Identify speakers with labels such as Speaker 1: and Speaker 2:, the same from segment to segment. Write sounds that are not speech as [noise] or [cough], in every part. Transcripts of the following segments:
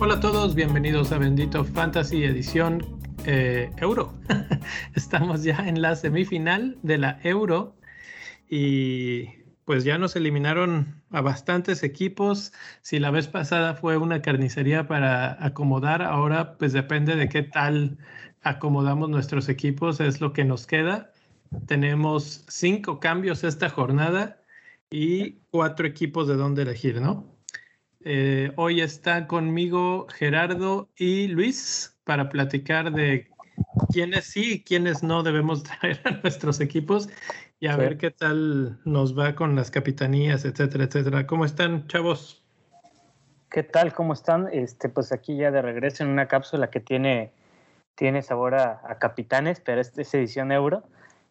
Speaker 1: Hola a todos, bienvenidos a Bendito Fantasy Edición eh, Euro. [laughs] Estamos ya en la semifinal de la Euro y pues ya nos eliminaron a bastantes equipos. Si la vez pasada fue una carnicería para acomodar, ahora pues depende de qué tal acomodamos nuestros equipos, es lo que nos queda. Tenemos cinco cambios esta jornada y cuatro equipos de dónde elegir, ¿no? Eh, hoy está conmigo Gerardo y Luis para platicar de quiénes sí y quiénes no debemos [laughs] traer a nuestros equipos y a ver qué tal nos va con las capitanías, etcétera, etcétera. ¿Cómo están, chavos?
Speaker 2: ¿Qué tal? ¿Cómo están? Este, pues aquí ya de regreso en una cápsula que tiene, tiene sabor a, capitanes, pero esta es edición euro.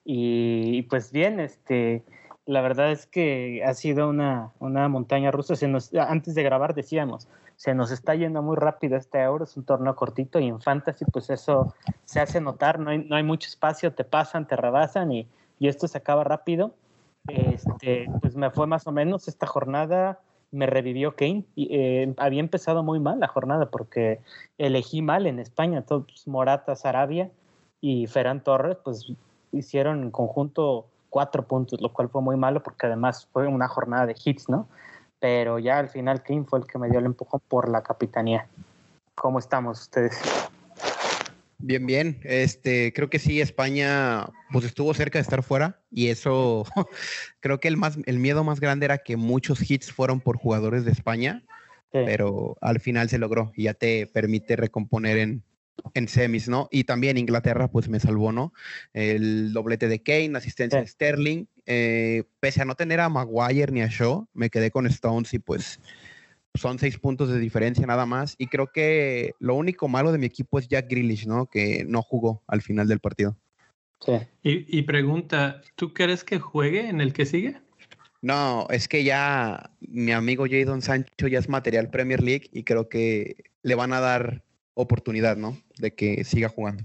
Speaker 2: Y, y, pues bien, este, la verdad es que ha sido una, montaña rusa. Se nos, antes de grabar decíamos, se nos está yendo muy rápido este euro, es un torneo cortito y en fantasy pues eso se hace notar, no hay, no hay mucho espacio, te pasan, te rebasan y, esto se acaba rápido. Este, pues me fue más o menos esta jornada, me revivió Kane. Y, eh, había empezado muy mal la jornada porque elegí mal en España, todos Morata, Sarabia y Ferran Torres, pues hicieron en conjunto cuatro puntos, lo cual fue muy malo porque además fue una jornada de hits, ¿no? Pero ya al final Kim fue el que me dio el empujón por la capitanía. ¿Cómo estamos ustedes?
Speaker 3: Bien, bien. Este, creo que sí, España pues estuvo cerca de estar fuera y eso [laughs] creo que el más el miedo más grande era que muchos hits fueron por jugadores de España, pero al final se logró y ya te permite recomponer en, en semis, ¿no? Y también Inglaterra, pues me salvó, ¿no? El doblete de Kane, asistencia de Sterling. Eh, pese a no tener a Maguire ni a Shaw, me quedé con Stones y pues son seis puntos de diferencia nada más. Y creo que lo único malo de mi equipo es Jack Grealish, ¿no? Que no jugó al final del partido.
Speaker 1: Sí. Y, y pregunta, ¿tú crees que juegue en el que sigue?
Speaker 3: No, es que ya mi amigo Jadon Sancho ya es material Premier League y creo que le van a dar oportunidad, ¿no? De que siga jugando.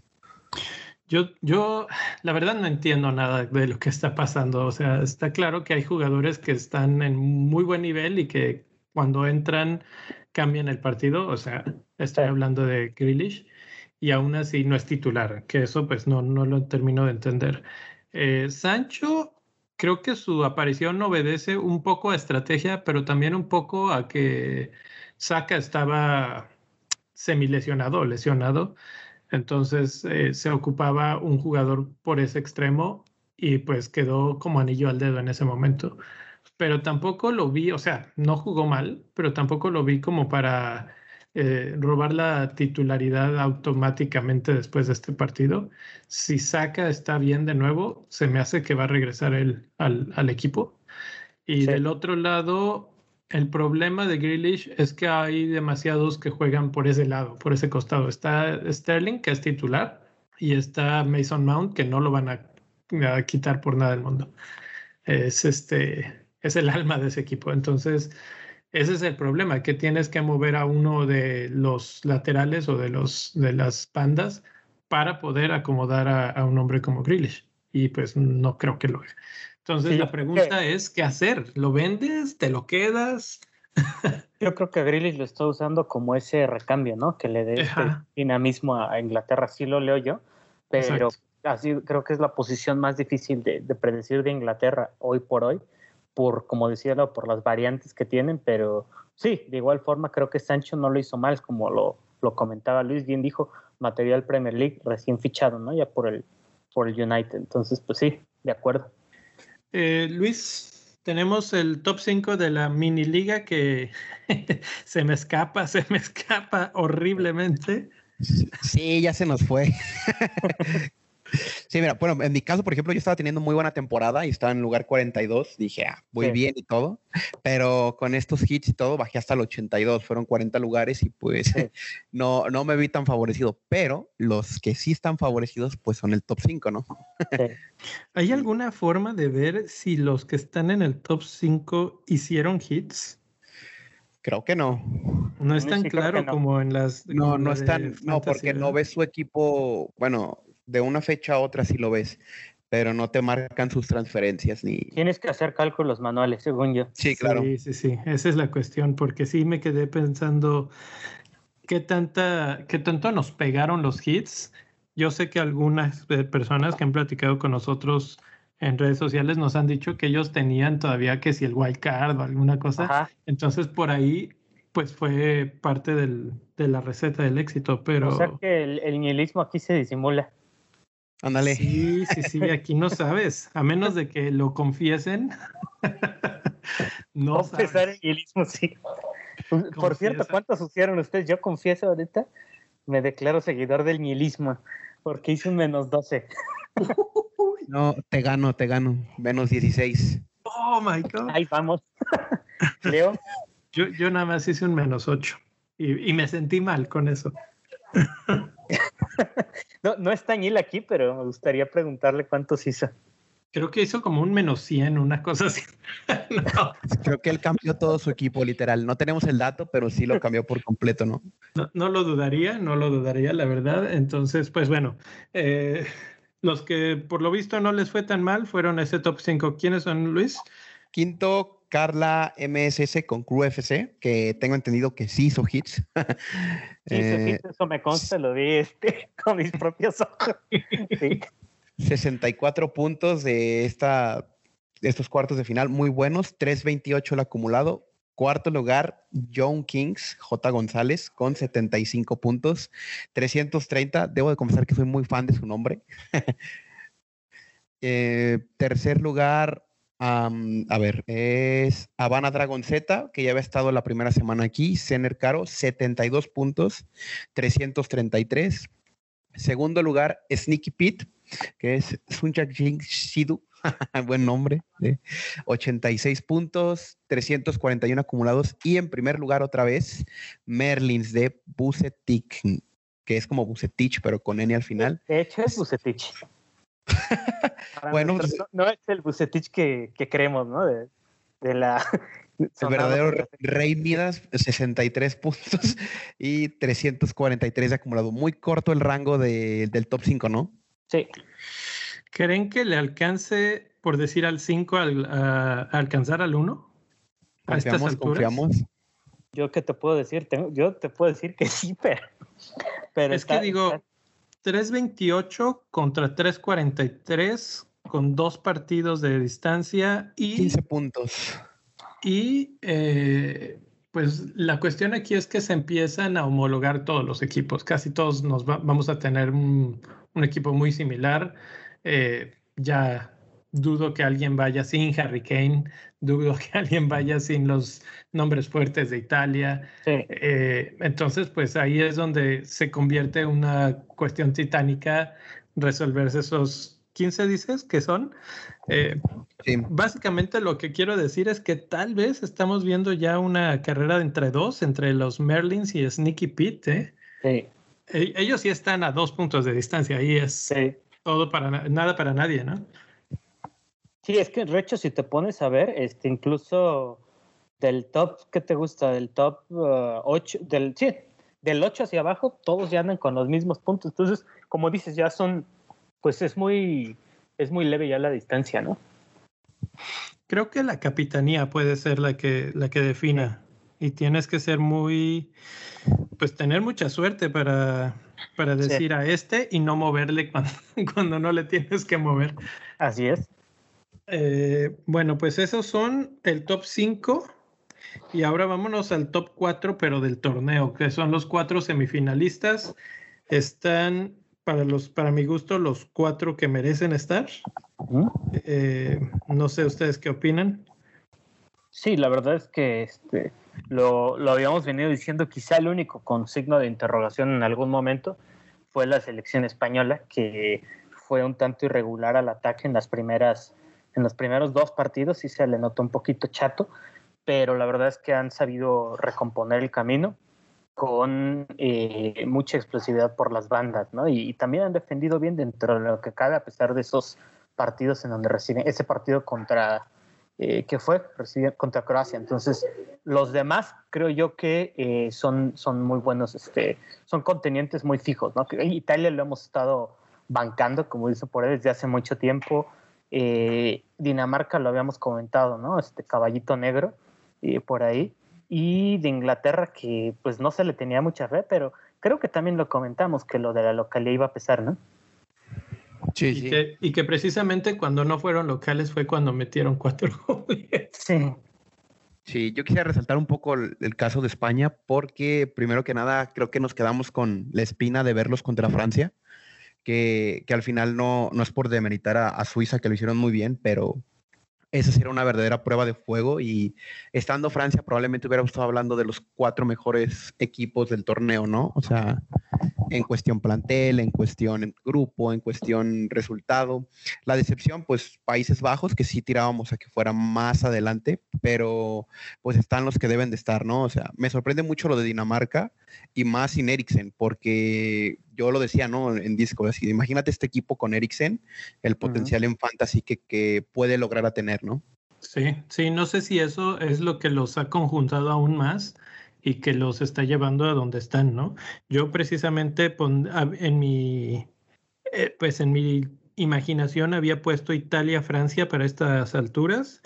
Speaker 1: Yo, yo, la verdad no entiendo nada de lo que está pasando. O sea, está claro que hay jugadores que están en muy buen nivel y que cuando entran cambian el partido. O sea, estoy hablando de Grealish y aún así no es titular, que eso pues no, no lo termino de entender. Eh, Sancho, creo que su aparición obedece un poco a estrategia, pero también un poco a que Saka estaba semilesionado lesionado. Entonces eh, se ocupaba un jugador por ese extremo y pues quedó como anillo al dedo en ese momento. Pero tampoco lo vi, o sea, no jugó mal, pero tampoco lo vi como para eh, robar la titularidad automáticamente después de este partido. Si saca está bien de nuevo, se me hace que va a regresar él al, equipo. Y del otro lado, el problema de Grealish es que hay demasiados que juegan por ese lado, por ese costado. Está Sterling, que es titular, y está Mason Mount, que no lo van a, quitar por nada del mundo. Es este, es el alma de ese equipo. Entonces, ese es el problema, que tienes que mover a uno de los laterales o de los de las bandas para poder acomodar a, un hombre como Grealish. Y pues no creo que lo haga. Entonces la pregunta es, ¿qué hacer? ¿Lo vendes? ¿Te lo quedas? [laughs]
Speaker 2: yo creo que Grealish lo está usando como ese recambio, ¿no? Que le dé este dinamismo a Inglaterra, sí lo leo yo, pero así creo que es la posición más difícil de, predecir de Inglaterra hoy por hoy, por, como decía, por las variantes que tienen, pero sí, de igual forma creo que Sancho no lo hizo mal, como lo, lo comentaba Luis, bien dijo, material Premier League recién fichado, ¿no? Ya por el, por el United, entonces pues sí, de acuerdo.
Speaker 1: Eh, Luis, tenemos el top 5 de la mini liga que [laughs] se me escapa, se me escapa horriblemente.
Speaker 3: Sí, ya se nos fue. [laughs] Sí, mira, bueno, en mi caso, por ejemplo, yo estaba teniendo muy buena temporada y estaba en lugar 42. Dije, ah, muy bien y todo. Pero con estos hits y todo, bajé hasta el 82. Fueron 40 lugares y pues [laughs] no, no me vi tan favorecido. Pero los que sí están favorecidos, pues son el top 5, ¿no? [laughs]
Speaker 1: ¿Hay alguna forma de ver si los que están en el top 5 hicieron hits?
Speaker 3: Creo que no.
Speaker 1: No es tan claro como en las.
Speaker 3: No, no están. No, porque no ves su equipo. Bueno, de una fecha a otra sí lo ves, pero no te marcan sus transferencias ni...
Speaker 2: Tienes que hacer cálculos manuales, según yo.
Speaker 3: Sí, claro.
Speaker 1: Sí, sí, sí, esa es la cuestión, porque sí me quedé pensando qué tanta, qué tanto nos pegaron los hits. Yo sé que algunas eh, personas que han platicado con nosotros en redes sociales nos han dicho que ellos tenían todavía que si el wild card o alguna cosa.
Speaker 2: Ajá.
Speaker 1: Entonces por ahí pues fue parte del, de la receta del éxito, pero...
Speaker 2: O sea que el, el nihilismo aquí se disimula.
Speaker 3: Ándale.
Speaker 1: Sí, sí, sí, aquí no sabes, a menos de que lo confiesen. [laughs] no
Speaker 2: Confesar
Speaker 1: sabes.
Speaker 2: el nihilismo, sí. Por cierto. ¿cuántos hicieron ustedes? Yo confieso ahorita, me declaro seguidor del nihilismo, porque hice un menos 12. [laughs]
Speaker 3: No, te gano, te gano. Menos 16.
Speaker 1: Oh my God.
Speaker 2: Ahí vamos. [laughs] Leo,
Speaker 1: Yo, yo nada más hice un menos 8 y, y me sentí mal con eso. [laughs]
Speaker 2: no, no está Ñil aquí, pero me gustaría preguntarle cuántos hizo.
Speaker 1: Creo que hizo como un menos 100, una cosa así. [laughs] no,
Speaker 3: Creo que él cambió todo su equipo, literal. No tenemos el dato, pero sí lo cambió por completo, ¿no?
Speaker 1: no, no lo dudaría, no lo dudaría, la verdad. Entonces, pues bueno, eh, los que por lo visto no les fue tan mal fueron ese top 5. ¿Quiénes son, Luis?
Speaker 3: Quinto, Carla MSS con Crew FC, que tengo entendido que sí hizo hits. [laughs]
Speaker 2: Sí,
Speaker 3: Eh,
Speaker 2: sí, eso me consta, lo vi este, [laughs] con mis propios ojos. [laughs] Sí.
Speaker 3: 64 puntos de, esta, de estos cuartos de final, muy buenos. 3.28 el acumulado. Cuarto lugar, John Kings, J. González, con 75 puntos. 330. Debo de confesar que soy muy fan de su nombre. Eh, tercer lugar, a ver, es Habana Dragon Z, que ya había estado la primera semana aquí. Zener Caro, 72 puntos, 333. Segundo lugar, Sneaky Pete, que es Sunjak Jing Shidu, [laughs] buen nombre, ¿eh? 86 puntos, 341 acumulados. Y en primer lugar, otra vez, Merlins de Bucetich, que es como Bucetich, pero con N al final.
Speaker 2: De hecho, es Bucetich.
Speaker 3: Bueno,
Speaker 2: nosotros no, no es el Bucetich que, que creemos, ¿no? De, de la. [laughs]
Speaker 3: El verdadero Rey Midas, 63 puntos y 343 de acumulado. Muy corto el rango de- del top 5, ¿no?
Speaker 2: Sí,
Speaker 1: ¿Creen que le alcance, por decir al 5, al, a, a alcanzar al 1? A estas
Speaker 3: Confiamos,
Speaker 1: alturas.
Speaker 3: confiamos.
Speaker 2: yo qué te puedo decir, Tengo- yo te puedo decir que sí, pero. pero
Speaker 1: Es
Speaker 2: está-
Speaker 1: que digo,
Speaker 2: está-
Speaker 1: 3.28 contra 3.43 con dos partidos de distancia y,
Speaker 3: 15 puntos.
Speaker 1: y eh, pues la cuestión aquí es que se empiezan a homologar todos los equipos. Casi todos nos va- vamos a tener un, un equipo muy similar. Eh, ya dudo que alguien vaya sin Harry Kane, dudo que [laughs] alguien vaya sin los nombres fuertes de Italia.
Speaker 2: sí.
Speaker 1: Eh, entonces, pues ahí es donde se convierte en una cuestión titánica resolverse esos 15, dices, que son. Eh,
Speaker 3: Sí.
Speaker 1: básicamente lo que quiero decir es que tal vez estamos viendo ya una carrera entre dos, entre los Merlins y Sneaky Pete. ¿eh?
Speaker 2: Sí,
Speaker 1: E- Ellos sí están a dos puntos de distancia, ahí es
Speaker 2: sí.
Speaker 1: todo para na- nada para nadie, ¿no?
Speaker 2: Sí, es que de hecho, si te pones a ver, este, incluso del top, ¿qué te gusta? Del top 8, del, sí, del 8 hacia abajo, todos ya andan con los mismos puntos. Entonces, como dices, ya son, pues es muy, es muy leve ya la distancia, ¿no?
Speaker 1: Creo que la capitanía puede ser la que, la que defina y tienes que ser muy, pues tener mucha suerte para, para
Speaker 2: Sí.
Speaker 1: decir a este y no moverle cuando, [laughs] cuando no le tienes que mover.
Speaker 2: Así es.
Speaker 1: Eh, bueno, pues esos son el top 5 y ahora vámonos al top 4, pero del torneo, que son los cuatro semifinalistas. Están, para, los, para mi gusto, los cuatro que merecen estar. Eh, no sé ustedes qué opinan.
Speaker 2: Sí, la verdad es que este, lo, lo habíamos venido diciendo, quizá el único con signo de interrogación en algún momento fue la selección española, que fue un tanto irregular al ataque en las primeras, en los primeros dos partidos, sí se le notó un poquito chato, pero la verdad es que han sabido recomponer el camino con eh, mucha explosividad por las bandas, ¿no? Y, y también han defendido bien dentro de lo que cabe, a pesar de esos partidos en donde reciben, ese partido contra eh, que fue recibir contra Croacia. Entonces, los demás creo yo que eh, son, son muy buenos, este, son contenientes muy fijos, ¿no? Que Italia lo hemos estado bancando, como dice por él, desde hace mucho tiempo. Eh, Dinamarca lo habíamos comentado, ¿no? Este caballito negro eh, por ahí. Y de Inglaterra, que pues no se le tenía mucha fe, pero creo que también lo comentamos, que lo de la localidad iba a pesar, ¿no?
Speaker 1: Sí, y, sí. Que, y que precisamente cuando no fueron locales fue cuando metieron cuatro [laughs] goles.
Speaker 2: Sí.
Speaker 3: Sí, yo quisiera resaltar un poco el, el, caso de España porque primero que nada creo que nos quedamos con la espina de verlos contra Francia, que, que al final no, no, es por demeritar a, Suiza, que lo hicieron muy bien, pero esa sí era una verdadera prueba de fuego y estando Francia probablemente hubiéramos estado hablando de los cuatro mejores equipos del torneo, ¿no? O sea, en cuestión plantel, en cuestión grupo, en cuestión resultado. La decepción, pues Países Bajos, que sí tirábamos a que fuera más adelante, pero pues están los que deben de estar, ¿no? O sea, me sorprende mucho lo de Dinamarca y más sin Eriksen, porque yo lo decía, ¿no? En disco, así, imagínate este equipo con Eriksen, el potencial uh -huh. en fantasy que, que puede lograr a tener, ¿no?
Speaker 1: Sí, sí, no sé si eso es lo que los ha conjuntado aún más y que los está llevando a donde están, ¿no? Yo precisamente pon, en mi, eh, pues en mi imaginación había puesto Italia, Francia para estas alturas,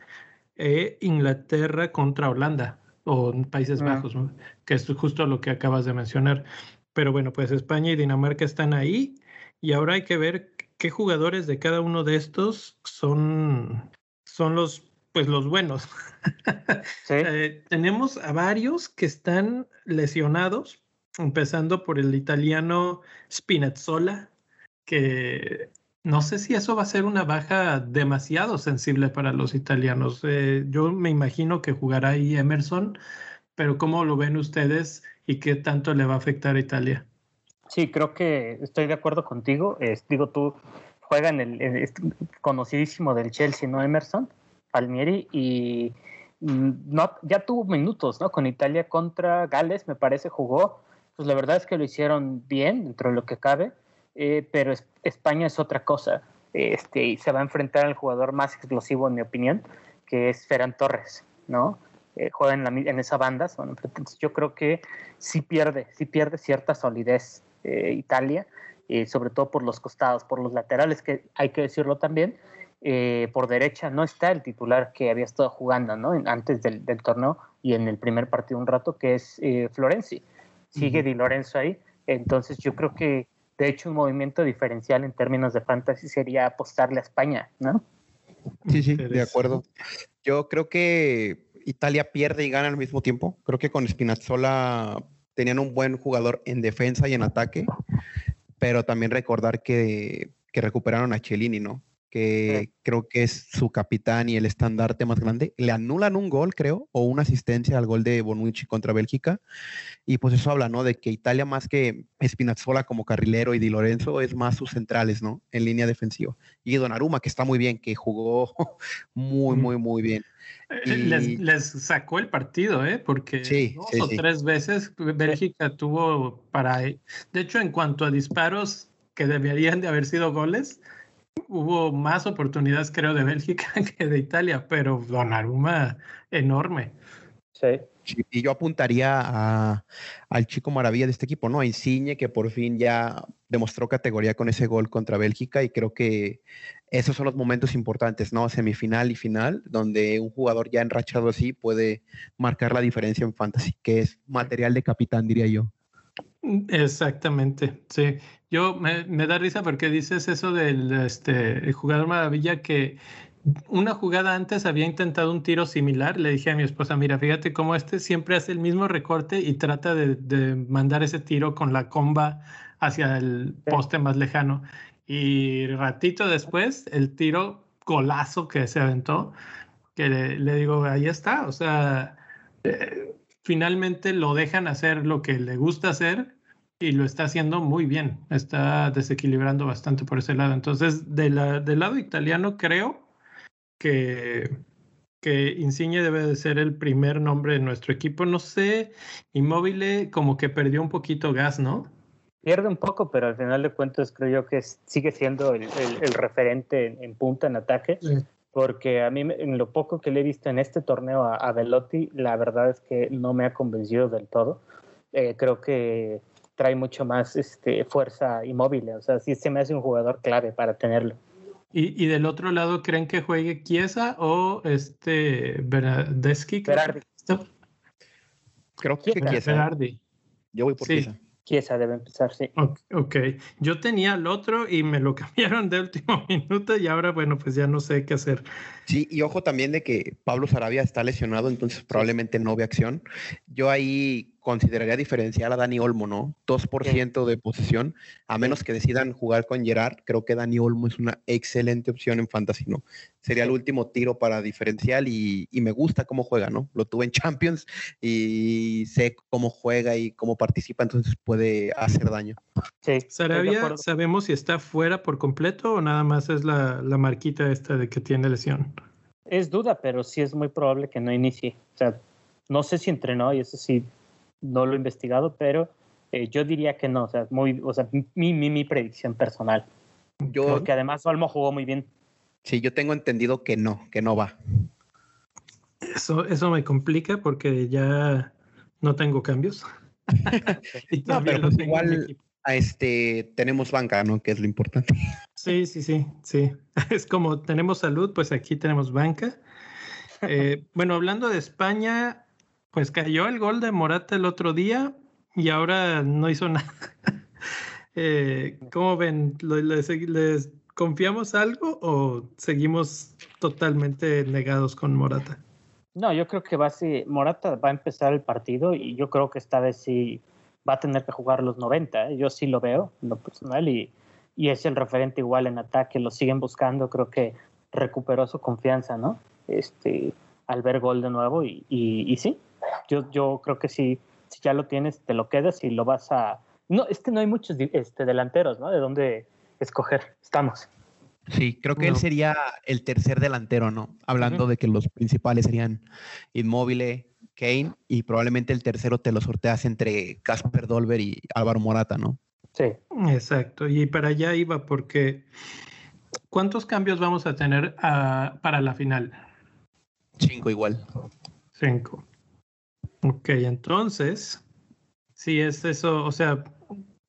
Speaker 1: eh, Inglaterra contra Holanda o Países. Bajos, ¿no? que es justo lo que acabas de mencionar. Pero bueno, pues España y Dinamarca están ahí y ahora hay que ver qué jugadores de cada uno de estos son, son los pues los buenos. [laughs]
Speaker 2: ¿Sí?
Speaker 1: eh, tenemos a varios que están lesionados, empezando por el italiano Spinazzola, que no sé si eso va a ser una baja demasiado sensible para los italianos. Eh, yo me imagino que jugará ahí Emerson, pero ¿cómo lo ven ustedes y qué tanto le va a afectar a Italia?
Speaker 2: Sí, creo que estoy de acuerdo contigo. Es, digo, tú juega en el, el conocidísimo del Chelsea, ¿no? Emerson. Palmieri y no, ya tuvo minutos ¿no? con Italia contra Gales, me parece, jugó. Pues la verdad es que lo hicieron bien dentro de lo que cabe, eh, pero es, España es otra cosa. Este, y se va a enfrentar al jugador más explosivo, en mi opinión, que es Ferran Torres, ¿no? Eh, juega en, la, en, esa banda. Yo creo que sí pierde, sí pierde cierta solidez eh, Italia, sobre todo por los costados, por los laterales, que hay que decirlo también, eh, por derecha no está el titular que había estado jugando ¿no? antes del, del, torneo y en el primer partido un rato, que es eh, Florenzi. Sigue uh -huh. Di Lorenzo ahí. Entonces yo creo que de hecho un movimiento diferencial en términos de fantasy sería apostarle a España, ¿no?
Speaker 3: Sí, sí, de acuerdo. Yo creo que Italia pierde y gana al mismo tiempo. Creo que con Spinazzola tenían un buen jugador en defensa y en ataque, pero también recordar que, que recuperaron a Cellini, ¿no? Que sí. creo que es su capitán y el estandarte más grande. Le anulan un gol, creo, o una asistencia al gol de Bonucci contra Bélgica. Y pues eso habla, ¿no? De que Italia, más que Spinazzola como carrilero y Di Lorenzo, es más sus centrales, ¿no? En línea defensiva. Y Donnarumma, que está muy bien, que jugó [laughs] muy, muy, muy bien.
Speaker 1: Y... Les, les, sacó el partido, ¿eh? Porque
Speaker 3: sí,
Speaker 1: dos
Speaker 3: sí,
Speaker 1: o tres veces Bélgica tuvo para... De hecho, en cuanto a disparos que deberían de haber sido goles, hubo más oportunidades, creo, de Bélgica [laughs] que de Italia, pero Donnarumma enorme.
Speaker 2: Sí.
Speaker 3: Y yo apuntaría a, al chico maravilla de este equipo, ¿no? A Insigne, que por fin ya demostró categoría con ese gol contra Bélgica y creo que esos son los momentos importantes, ¿no? Semifinal y final, donde un jugador ya enrachado así puede marcar la diferencia en fantasy, que es material de capitán, diría yo.
Speaker 1: Exactamente, sí. Yo me, me, da risa porque dices eso del este, el jugador maravilla que una jugada antes había intentado un tiro similar. Le dije a mi esposa, mira, fíjate cómo este siempre hace el mismo recorte y trata de, de mandar ese tiro con la comba hacia el poste más lejano. Y ratito después, el tiro golazo que se aventó, que le, le digo, ahí está, o sea, eh, finalmente lo dejan hacer lo que le gusta hacer y lo está haciendo muy bien. Está desequilibrando bastante por ese lado. Entonces, de la, del lado italiano, creo que, que Insigne debe de ser el primer nombre de nuestro equipo. No sé, Inmóvil como que perdió un poquito gas, ¿no?
Speaker 2: Pierde un poco, pero al final de cuentas creo yo que sigue siendo el, el, el referente en, en, punta en ataque. Sí porque a mí en lo poco que le he visto en este torneo a, a Velotti, la verdad es que no me ha convencido del todo. Eh, creo que trae mucho más este, fuerza y móvil. O sea, sí se me hace un jugador clave para tenerlo.
Speaker 1: ¿Y, y del otro lado creen que juegue Chiesa o este Bernardeschi?
Speaker 2: Berardi.
Speaker 3: Creo que Chiesa.
Speaker 1: Berardi.
Speaker 3: Yo voy por
Speaker 1: Sí.
Speaker 3: Chiesa.
Speaker 2: Chiesa debe empezar, sí.
Speaker 1: Ok, ok. yo tenía el otro y me lo [laughs] cambiaron de último [laughs] minuto y ahora, bueno, pues ya no sé qué hacer.
Speaker 3: Sí, y ojo también de que Pablo Sarabia está lesionado, entonces probablemente no ve acción. Yo ahí consideraría diferenciar a Dani Olmo, ¿no? 2% de posesión, a menos que decidan jugar con Gerard. Creo que Dani Olmo es una excelente opción en Fantasy, ¿no? Sería el último tiro para diferencial y, y me gusta cómo juega, ¿no? Lo tuve en Champions y sé cómo juega y cómo participa, entonces puede hacer daño.
Speaker 2: Sí,
Speaker 1: Sarabia. ¿sabemos si está fuera por completo o nada más es la, la marquita esta de que tiene lesión?
Speaker 2: Es duda, pero sí es muy probable que no inicie. O sea, no sé si entrenó y eso sí no lo he investigado, pero eh, yo diría que no. O sea, muy, o sea mi, mi, mi predicción personal.
Speaker 3: Yo,
Speaker 2: Porque además Olmo jugó muy bien.
Speaker 3: sí, yo tengo entendido que no, que no va.
Speaker 1: Eso, eso me complica porque ya no tengo cambios. [laughs] [laughs] y
Speaker 3: No, pero pues
Speaker 1: tengo
Speaker 3: igual-. A este, tenemos banca, ¿no? Que es lo importante.
Speaker 1: Sí, sí, sí, sí. [laughs] Es como tenemos salud, pues aquí tenemos banca. Eh, bueno, hablando de España, pues cayó el gol de Morata el otro día y ahora no hizo [laughs] nada. Eh, ¿Cómo ven? ¿Lo- ¿Les, confiamos algo o seguimos totalmente negados con Morata?
Speaker 2: No, yo creo que va ser, Morata va a empezar el partido y yo creo que esta vez sí va a tener que jugar los 90. ¿eh? Yo sí lo veo, lo personal, y, y es el referente igual en ataque. Lo siguen buscando, creo que recuperó su confianza, ¿no? Este, al ver gol de nuevo y, y sí, yo, yo creo que sí, si ya lo tienes, te lo quedas y lo vas a... No, es que no hay muchos este, delanteros, ¿no? De dónde escoger. Estamos.
Speaker 3: Sí, creo que él
Speaker 1: No.
Speaker 3: sería el tercer delantero, ¿no? Hablando de que los principales serían Inmóvil, Kane y probablemente el tercero te lo sorteas entre Casper Dolber y Álvaro Morata, ¿no?
Speaker 2: Sí.
Speaker 1: Exacto, y para allá iba porque ¿cuántos cambios vamos a tener ah, para la final?
Speaker 3: Cinco igual.
Speaker 1: Cinco. Ok, entonces, si es eso, o sea,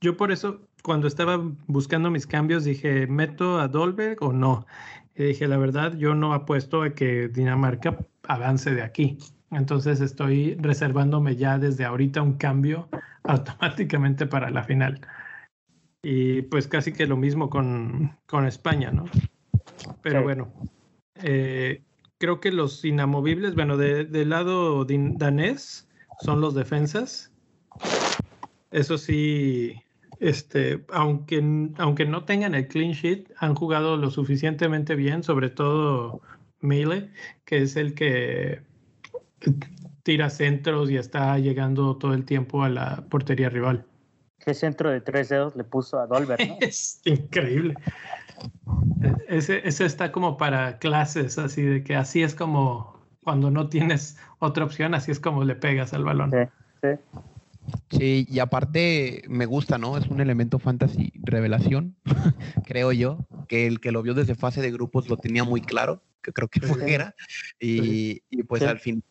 Speaker 1: yo por eso cuando estaba buscando mis cambios dije, ¿meto a Dolberg o no? Y dije, la verdad, yo no apuesto a que Dinamarca avance de aquí. Entonces estoy reservándome ya desde ahorita un cambio [laughs] automáticamente para la final. Y pues casi que lo mismo con, con España, ¿no? Pero
Speaker 2: Sí.
Speaker 1: bueno, eh, creo que los inamovibles, bueno, de- del lado danés son los defensas. Eso sí, este, aunque, aunque no tengan el clean sheet, han jugado lo suficientemente bien, sobre todo Meile, que es el que tira centros y está llegando todo el tiempo a la portería rival.
Speaker 2: ¿Qué centro de tres dedos le puso a Dolber, no? [laughs]
Speaker 1: Es increíble. Ese, ese está como para clases, así de que así es como cuando no tienes otra opción, así es como le pegas al balón.
Speaker 2: Sí, sí.
Speaker 3: Sí, y aparte me gusta, ¿no? Es un elemento fantasy revelación, [laughs] creo yo, que el que lo vio desde fase de grupos lo tenía muy claro, que creo que fue
Speaker 2: Sí.
Speaker 3: era, y, y pues
Speaker 2: Sí.
Speaker 3: al final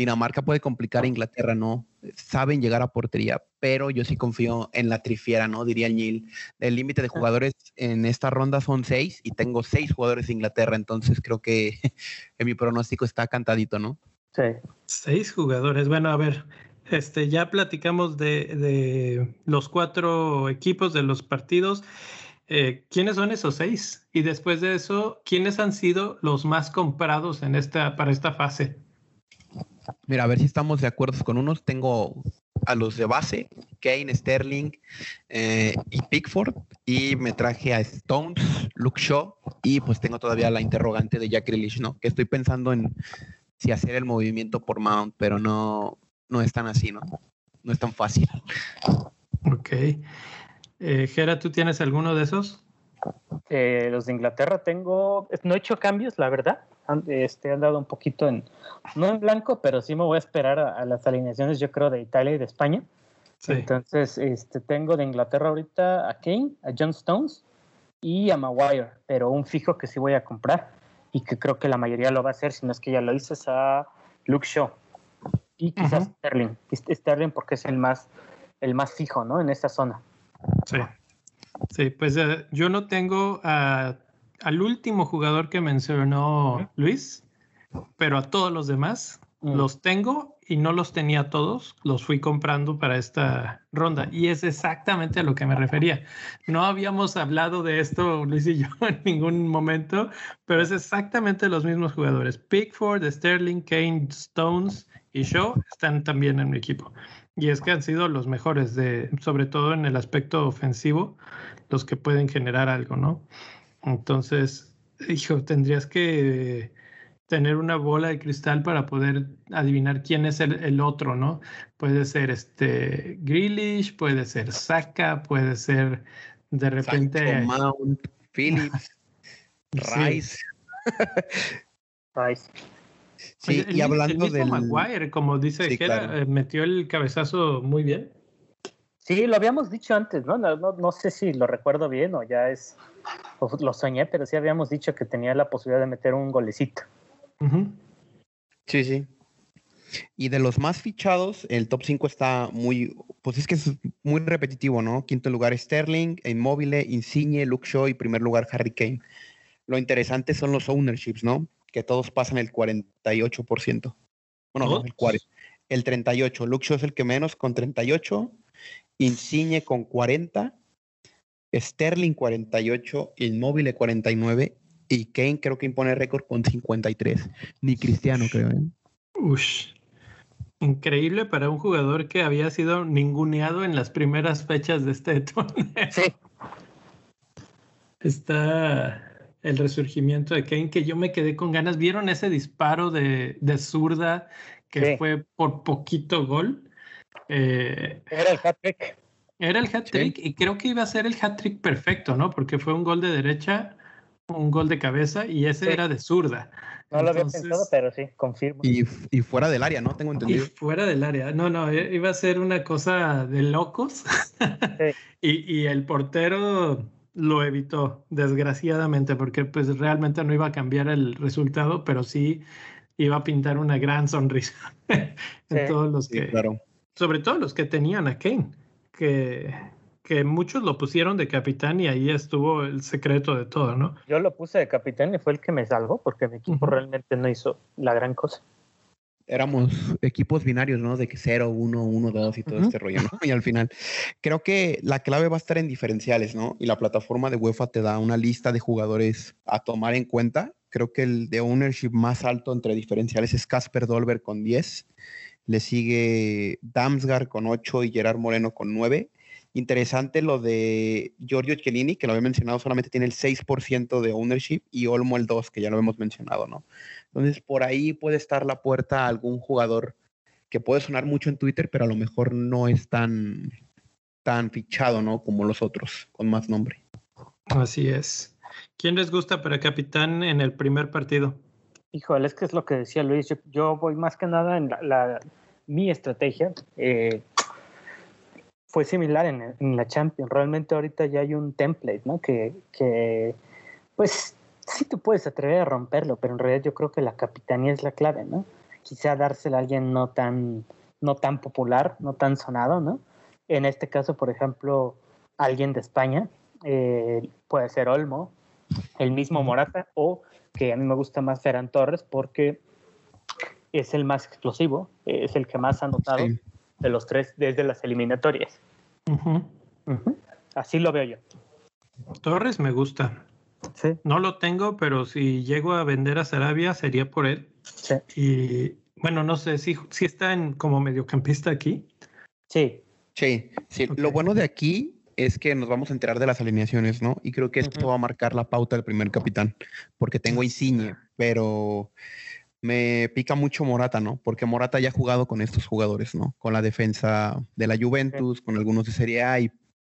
Speaker 3: Dinamarca puede complicar a Inglaterra, ¿no? Saben llegar a portería, pero yo sí confío en la trifiera, ¿no? Diría el Nil. El límite de jugadores en esta ronda son seis y tengo seis jugadores de Inglaterra, entonces creo que [laughs] en mi pronóstico está cantadito, ¿no?
Speaker 2: sí.
Speaker 1: Seis jugadores. Bueno, a ver, este, ya platicamos de, de los cuatro equipos de los partidos. Eh, ¿Quiénes son esos seis? Y después de eso, ¿quiénes han sido los más comprados en esta, para esta fase?
Speaker 3: Mira, a ver si estamos de acuerdo con unos. Tengo a los de base, Kane, Sterling eh, y Pickford. Y me traje a Stones, Luke Shaw. Y pues tengo todavía la interrogante de Jack Grealish, ¿no? Que estoy pensando en si hacer el movimiento por Mount, pero no, no es tan así, ¿no? No es tan fácil.
Speaker 1: Ok. Eh, Gera, ¿tú tienes alguno de esos?
Speaker 2: Eh, los de Inglaterra tengo, no he hecho cambios, la verdad. Han, este, han dado un poquito en, no en blanco, pero sí me voy a esperar a, a las alineaciones, yo creo, de Italia y de España.
Speaker 1: Sí.
Speaker 2: Entonces, este, tengo de Inglaterra ahorita a Kane, a John Stones y a Maguire, pero un fijo que sí voy a comprar y que creo que la mayoría lo va a hacer, si no es que ya lo hice, es a Luke Shaw y quizás
Speaker 1: Ujú.
Speaker 2: Sterling. Sterling porque es el más el más fijo, ¿no? En esta zona.
Speaker 1: Sí. Sí, pues eh, yo no tengo al último jugador que mencionó Luis, pero a todos los demás mm. los tengo y no los tenía todos, los fui comprando para esta ronda. Y es exactamente a lo que me refería. No habíamos hablado de esto, Luis y yo, [laughs] en ningún momento, pero es exactamente los mismos jugadores. Pickford, Sterling, Kane, Stones y Shaw están también en mi equipo. Y es que han sido los mejores, de, sobre todo en el aspecto ofensivo, los que pueden generar algo, ¿no? Entonces, hijo, tendrías que tener una bola de cristal para poder adivinar quién es el, otro, ¿no? Puede ser este Grealish, puede ser Saka, puede ser de repente
Speaker 3: Mount, Phillips, [laughs] Rice.
Speaker 2: Rice.
Speaker 1: Sí, y hablando de Maguire, como dice eh, metió el cabezazo muy bien.
Speaker 2: Sí, lo habíamos dicho antes, ¿no? No, no sé si lo recuerdo bien o ya es, lo soñé, pero sí habíamos dicho que tenía la posibilidad de meter un golecito.
Speaker 3: Sí, sí. Y de los más fichados, el top 5 está muy, pues es que es muy repetitivo, ¿no? Quinto lugar Sterling, Inmóvil, Insigne, Luke Shaw y primer lugar Harry Kane. Lo interesante son los ownerships, ¿no? Que todos pasan el 48%. Bueno, no, el 40. El 38. Luke Shaw es el que menos con 38. Insigne con 40. Sterling 48. Inmóvil 49 y Kane creo que impone récord con 53. Ni Cristiano, creo. ¿eh?
Speaker 1: Ush. Increíble para un jugador que había sido ninguneado en las primeras fechas de este [laughs] torneo.
Speaker 2: Sí.
Speaker 1: Está el resurgimiento de Kane, que yo me quedé con ganas. ¿Vieron ese disparo de, de zurda que fue por poquito gol?
Speaker 2: Eh, era el hat-trick.
Speaker 1: Era el hat-trick y creo que iba a ser el hat-trick perfecto, ¿no? Porque fue un gol de derecha un gol de cabeza y ese era de zurda.
Speaker 2: No lo había pensado, pero sí, confirmo.
Speaker 3: Y, fuera del área, ¿no? Tengo entendido.
Speaker 1: Y fuera del área. No, no, iba a ser una cosa de locos. [laughs] y, y, el portero lo evitó, desgraciadamente, porque pues realmente no iba a cambiar el resultado, pero sí iba a pintar una gran sonrisa [laughs] en todos los que...
Speaker 3: claro.
Speaker 1: Sobre todo los que tenían a Kane, que que muchos lo pusieron de capitán y ahí estuvo el secreto de todo, ¿no?
Speaker 2: Yo lo puse de capitán y fue el que me salvó porque mi equipo realmente no hizo la gran cosa.
Speaker 3: Éramos equipos binarios, ¿no? De que 0, 1, 1, 2 y todo este rollo, ¿no? [laughs] Y al final, creo que la clave va a estar en diferenciales, ¿no? Y la plataforma de UEFA te da una lista de jugadores a tomar en cuenta. Creo que el de ownership más alto entre diferenciales es Casper Dolber con 10. Le sigue Damsgaard con 8 y Gerard Moreno con 9 Interesante lo de Giorgio Chiellini, que lo había mencionado, solamente tiene el 6% de ownership y Olmo el 2, que ya lo hemos mencionado, ¿no? Entonces, por ahí puede estar la puerta a algún jugador que puede sonar mucho en Twitter, pero a lo mejor no es tan, tan fichado, ¿no? Como los otros, con más nombre.
Speaker 1: Así es. ¿Quién les gusta para capitán en el primer partido?
Speaker 2: Híjole, es que es lo que decía Luis. Yo, voy más que nada en la, mi estrategia. Eh, fue similar en, la Champions. Realmente ahorita ya hay un template, ¿no? Que, que, pues sí tú puedes atrever a romperlo, pero en realidad yo creo que la capitanía es la clave, ¿no? Quizá dársela a alguien no tan, no tan popular, no tan sonado, ¿no? En este caso, por ejemplo, alguien de España, eh, puede ser Olmo, el mismo Morata, o que a mí me gusta más Ferran Torres porque es el más explosivo, es el que más ha anotado de los tres desde las eliminatorias. Así lo veo yo.
Speaker 1: Torres me gusta.
Speaker 2: Sí.
Speaker 1: No lo tengo, pero si llego a vender a Sarabia sería por él.
Speaker 2: Sí.
Speaker 1: Y bueno, no sé si, si está en como mediocampista aquí.
Speaker 2: Sí.
Speaker 3: Sí, sí. Lo bueno de aquí es que nos vamos a enterar de las alineaciones, ¿no? Y creo que esto va a marcar la pauta del primer capitán, porque tengo Insigne, pero me pica mucho Morata, ¿no? Porque Morata ya ha jugado con estos jugadores, ¿no? Con la defensa de la Juventus, con algunos de Serie A y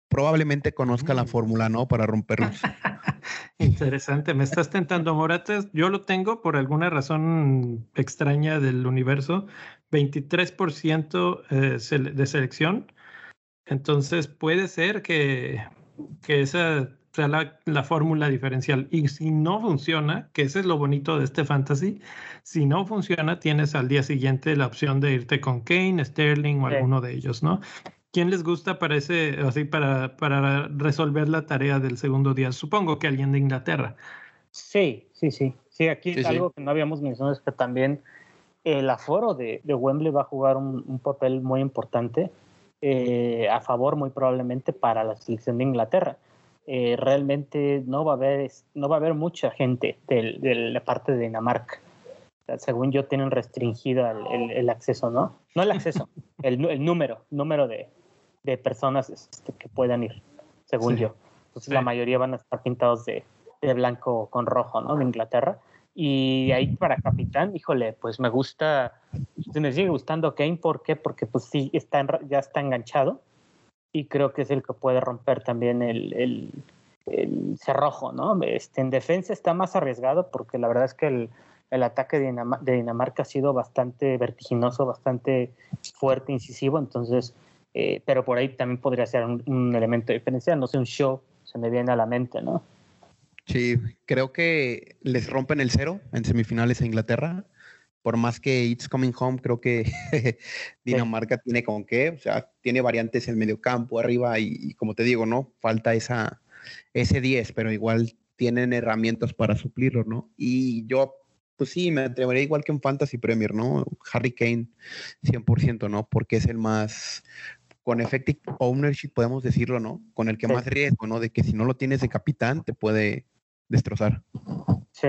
Speaker 3: probablemente conozca la mm. fórmula, ¿no? Para romperlos. [laughs]
Speaker 1: Interesante, me estás tentando Morata. Yo lo tengo por alguna razón extraña del universo, 23% eh, de selección. Entonces puede ser que, que esa sea la, fórmula diferencial. Y si no funciona, que ese es lo bonito de este fantasy, si no funciona, tienes al día siguiente la opción de irte con Kane, Sterling o alguno de ellos, ¿no? ¿Quién les gusta para ese, así para, para resolver la tarea del segundo día? Supongo que alguien de Inglaterra.
Speaker 2: Sí, sí, sí. Sí, aquí algo que no habíamos mencionado es que también el aforo de, de Wembley va a jugar un, papel muy importante eh, a favor muy probablemente para la selección de Inglaterra. Eh, realmente no va a haber no va a haber mucha gente de, de la parte de Dinamarca. según yo tienen restringido el, el, acceso, ¿no? No el acceso, [laughs] el, el número, número de, de personas este, que puedan ir, según yo. Entonces la mayoría van a estar pintados de, de blanco con rojo, ¿no? De Inglaterra. Y ahí para capitán, híjole, pues me gusta, me sigue gustando Kane, ¿por qué? Porque pues sí, está ya está enganchado y creo que es el que puede romper también el, cerrojo, ¿no? Este, en defensa está más arriesgado porque la verdad es que el, el ataque de, de, Dinamarca ha sido bastante vertiginoso, bastante fuerte, incisivo, entonces, eh, pero por ahí también podría ser un elemento diferencial, no sé, un show se me viene a la mente, ¿no?
Speaker 3: Sí, creo que les rompen el cero en semifinales a Inglaterra. Por más que It's Coming Home, creo que [laughs] Dinamarca tiene con qué, o sea, tiene variantes en medio campo, arriba, y, como te digo, ¿no? Falta esa, ese 10, pero igual tienen herramientas para suplirlo, ¿no? Y yo, pues sí, me atrevería igual que en Fantasy Premier, ¿no? Harry Kane, 100%, ¿no? Porque es el más, con effective ownership, podemos decirlo, ¿no? Con el que más riesgo, ¿no? De que si no lo tienes de capitán, te puede, destrozar.
Speaker 2: Sí.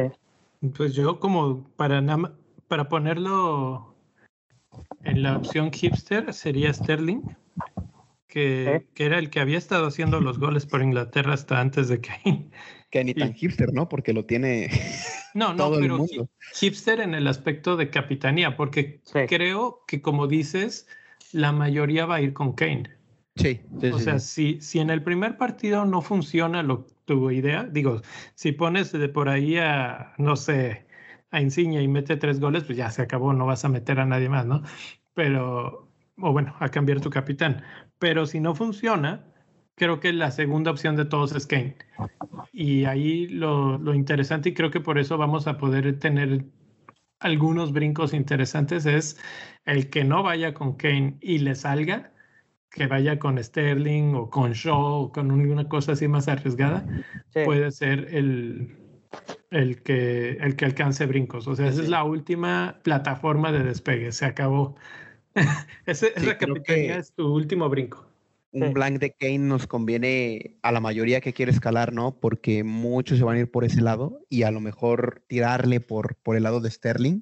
Speaker 1: Pues yo como para, para ponerlo en la opción hipster sería Sterling, que, que, era el que había estado haciendo los goles por Inglaterra hasta antes de Kane.
Speaker 3: Que ni tan hipster, ¿no? Porque lo tiene [laughs]
Speaker 1: no, no, pero hipster en el aspecto de capitanía, porque creo que como dices, la mayoría va a ir con Kane.
Speaker 3: Sí.
Speaker 1: o sea, Si, si en el primer partido no funciona lo, tu idea, digo, si pones de por ahí a, no sé, a Insignia y mete tres goles, pues ya se acabó, no vas a meter a nadie más, ¿no? Pero, o bueno, a cambiar tu capitán. Pero si no funciona, creo que la segunda opción de todos es Kane. Y ahí lo, lo interesante, y creo que por eso vamos a poder tener algunos brincos interesantes, es el que no vaya con Kane y le salga que vaya con Sterling o con Shaw o con una cosa así más arriesgada, puede ser el, el, que, el que alcance brincos. O sea, esa es la última plataforma de despegue. Se acabó. [laughs] Ese, esa capitanía es tu último brinco.
Speaker 3: Un blank de Kane nos conviene a la mayoría que quiere escalar, ¿no? Porque muchos se van a ir por ese lado y a lo mejor tirarle por, por el lado de Sterling,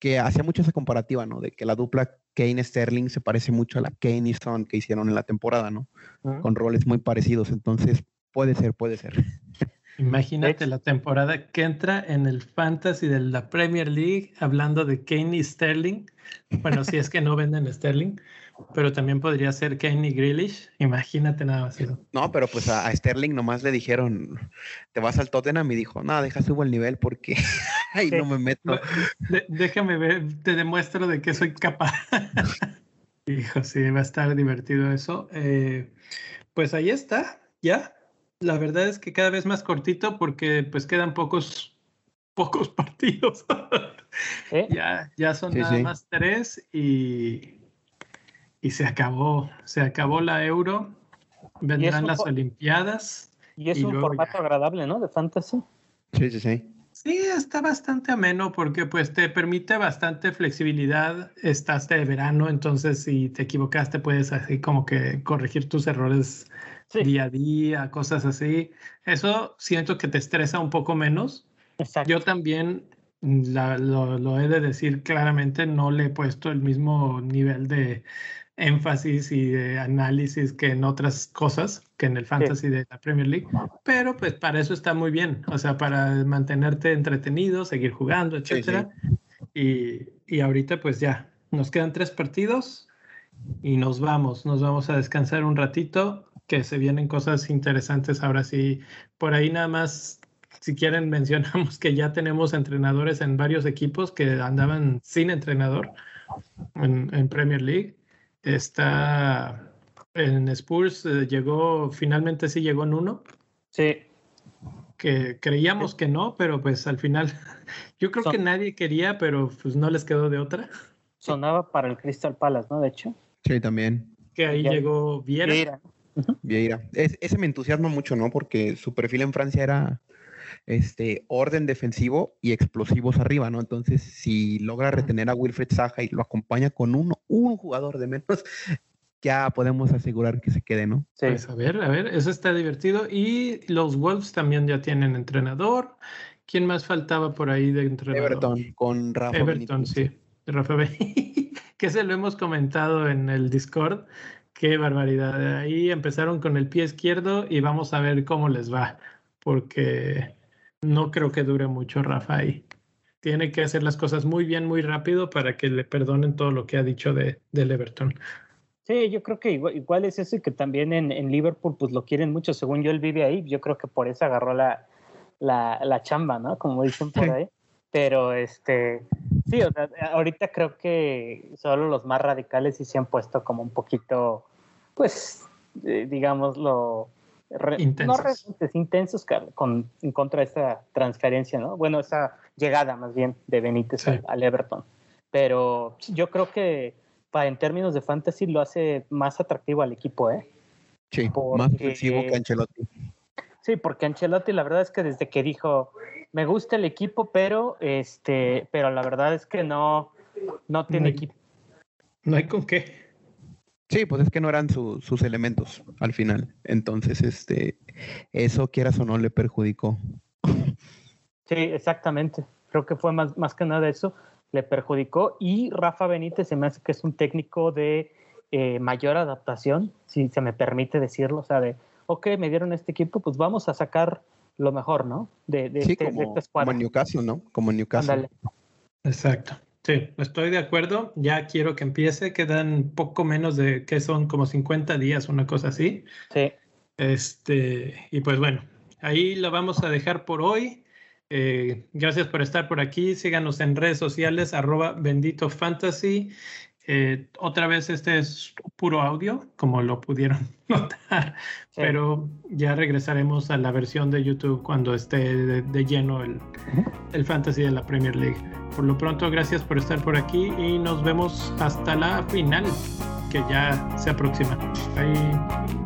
Speaker 3: que hacía mucho esa comparativa, ¿no? De que la dupla Kane Sterling se parece mucho a la Kane y Son que hicieron en la temporada, ¿no? Con roles muy parecidos. Entonces, puede ser, puede ser. [laughs]
Speaker 1: Imagínate la temporada que entra en el fantasy de la Premier League hablando de Kane y Sterling. Bueno, si es que no venden Sterling, pero también podría ser Kane y Grealish. Imagínate nada más eso.
Speaker 3: No, pero pues a, Sterling nomás le dijeron, te vas al Tottenham y dijo, no, deja subo el nivel porque [laughs] ahí no me meto.
Speaker 1: déjame ver, te demuestro de que soy capaz. [laughs] Hijo, sí, va a estar divertido eso. Eh, pues ahí está, ya la verdad es que cada vez más cortito porque pues quedan pocos, pocos [laughs] partidos. ¿Eh? ya, ya son nada más tres y, y se acabó, se acabó la euro, vendrán las Olimpiadas.
Speaker 2: Y es un formato agradable, ¿no? De fantasy.
Speaker 3: Sí, sí, sí.
Speaker 1: Sí, está bastante ameno porque pues te permite bastante flexibilidad. Estás de verano, entonces si te equivocaste puedes así como que corregir tus errores día a día, cosas así. Eso siento que te estresa un poco menos. Yo también lo, he de decir claramente, no le he puesto el mismo nivel de énfasis y de análisis que en otras cosas, que en el fantasy de la Premier League, pero pues para eso está muy bien, o sea, para mantenerte entretenido, seguir jugando, etcétera. Y, y ahorita pues ya, nos quedan tres partidos y nos vamos, nos vamos a descansar un ratito que se vienen cosas interesantes ahora sí. Por ahí nada más, si quieren, [laughs] mencionamos que ya tenemos entrenadores en varios equipos que andaban sin entrenador en, Premier League. Está en Spurs, eh, llegó, finalmente sí llegó en uno.
Speaker 2: Sí.
Speaker 1: Que creíamos que no, pero pues al final, [laughs] yo creo que nadie quería, pero pues no les quedó de otra.
Speaker 2: Sonaba para el Crystal Palace, ¿no? De hecho.
Speaker 3: Sí, también
Speaker 1: que ahí llegó Vieira.
Speaker 3: Vieira. Vieira. ese me entusiasma mucho, ¿no? Porque su perfil en Francia era este orden defensivo y explosivos arriba, ¿no? Entonces, si logra retener a Wilfred Saja y lo acompaña con uno, un jugador de menos, [laughs] ya podemos asegurar que se quede, ¿no?
Speaker 1: Sí. Pues a ver, a ver, eso está divertido. Y los Wolves también ya tienen entrenador. ¿Quién más faltaba por ahí de entrenador?
Speaker 3: Everton, con Rafa
Speaker 1: Everton, sí. Rafa [laughs] que se lo hemos comentado en el Discord. Qué barbaridad. Ahí empezaron con el pie izquierdo y vamos a ver cómo les va. Porque no creo que dure mucho Rafa ahí. Tiene que hacer las cosas muy bien, muy rápido para que le perdonen todo lo que ha dicho de, del Everton.
Speaker 2: Sí, yo creo que igual, es eso y que también en, Liverpool pues lo quieren mucho. Según yo, él vive ahí. Yo creo que por eso agarró la, la, chamba, ¿no? Como dicen por ahí. Pero este, sí, o sea, ahorita creo que solo los más radicales sí se han puesto como un poquito, pues, eh, digámoslo, intensos. no intensos con, en contra de esa transferencia, ¿no? Bueno, esa llegada más bien de Benítez al, Everton. Pero yo creo que para, en términos de fantasy lo hace más atractivo al equipo, ¿eh?
Speaker 3: Sí, más ofensivo que Ancelotti.
Speaker 2: Sí, porque Ancelotti la verdad es que desde que dijo, me gusta el equipo, pero este, pero la verdad es que no, no tiene equipo.
Speaker 1: No hay con qué.
Speaker 3: Sí, pues es que no eran sus elementos al final. Entonces, este, eso quieras o no le perjudicó.
Speaker 2: Sí, exactamente. Creo que fue más, más que nada eso, le perjudicó. Y Rafa Benítez se me hace que es un técnico de eh, mayor adaptación, si se me permite decirlo. O sea, de, ok, me dieron este equipo, pues vamos a sacar lo mejor, ¿no? De, de,
Speaker 3: sí, este, como, de como en Newcastle, ¿no? Como en Newcastle.
Speaker 1: Exacto. Sí, estoy de acuerdo. Ya quiero que empiece. Quedan poco menos de que son como 50 días, una cosa así.
Speaker 2: Sí.
Speaker 1: Este, y pues bueno, ahí lo vamos a dejar por hoy. Eh, gracias por estar por aquí. Síganos en redes sociales, arroba bendito fantasy. Eh, otra vez este es puro audio, como lo pudieron [laughs] notar, pero ya regresaremos a la versión de YouTube cuando esté de, lleno el, el, fantasy de la Premier League. Por lo pronto, gracias por estar por aquí y nos vemos hasta la final, que ya se aproxima. Bye.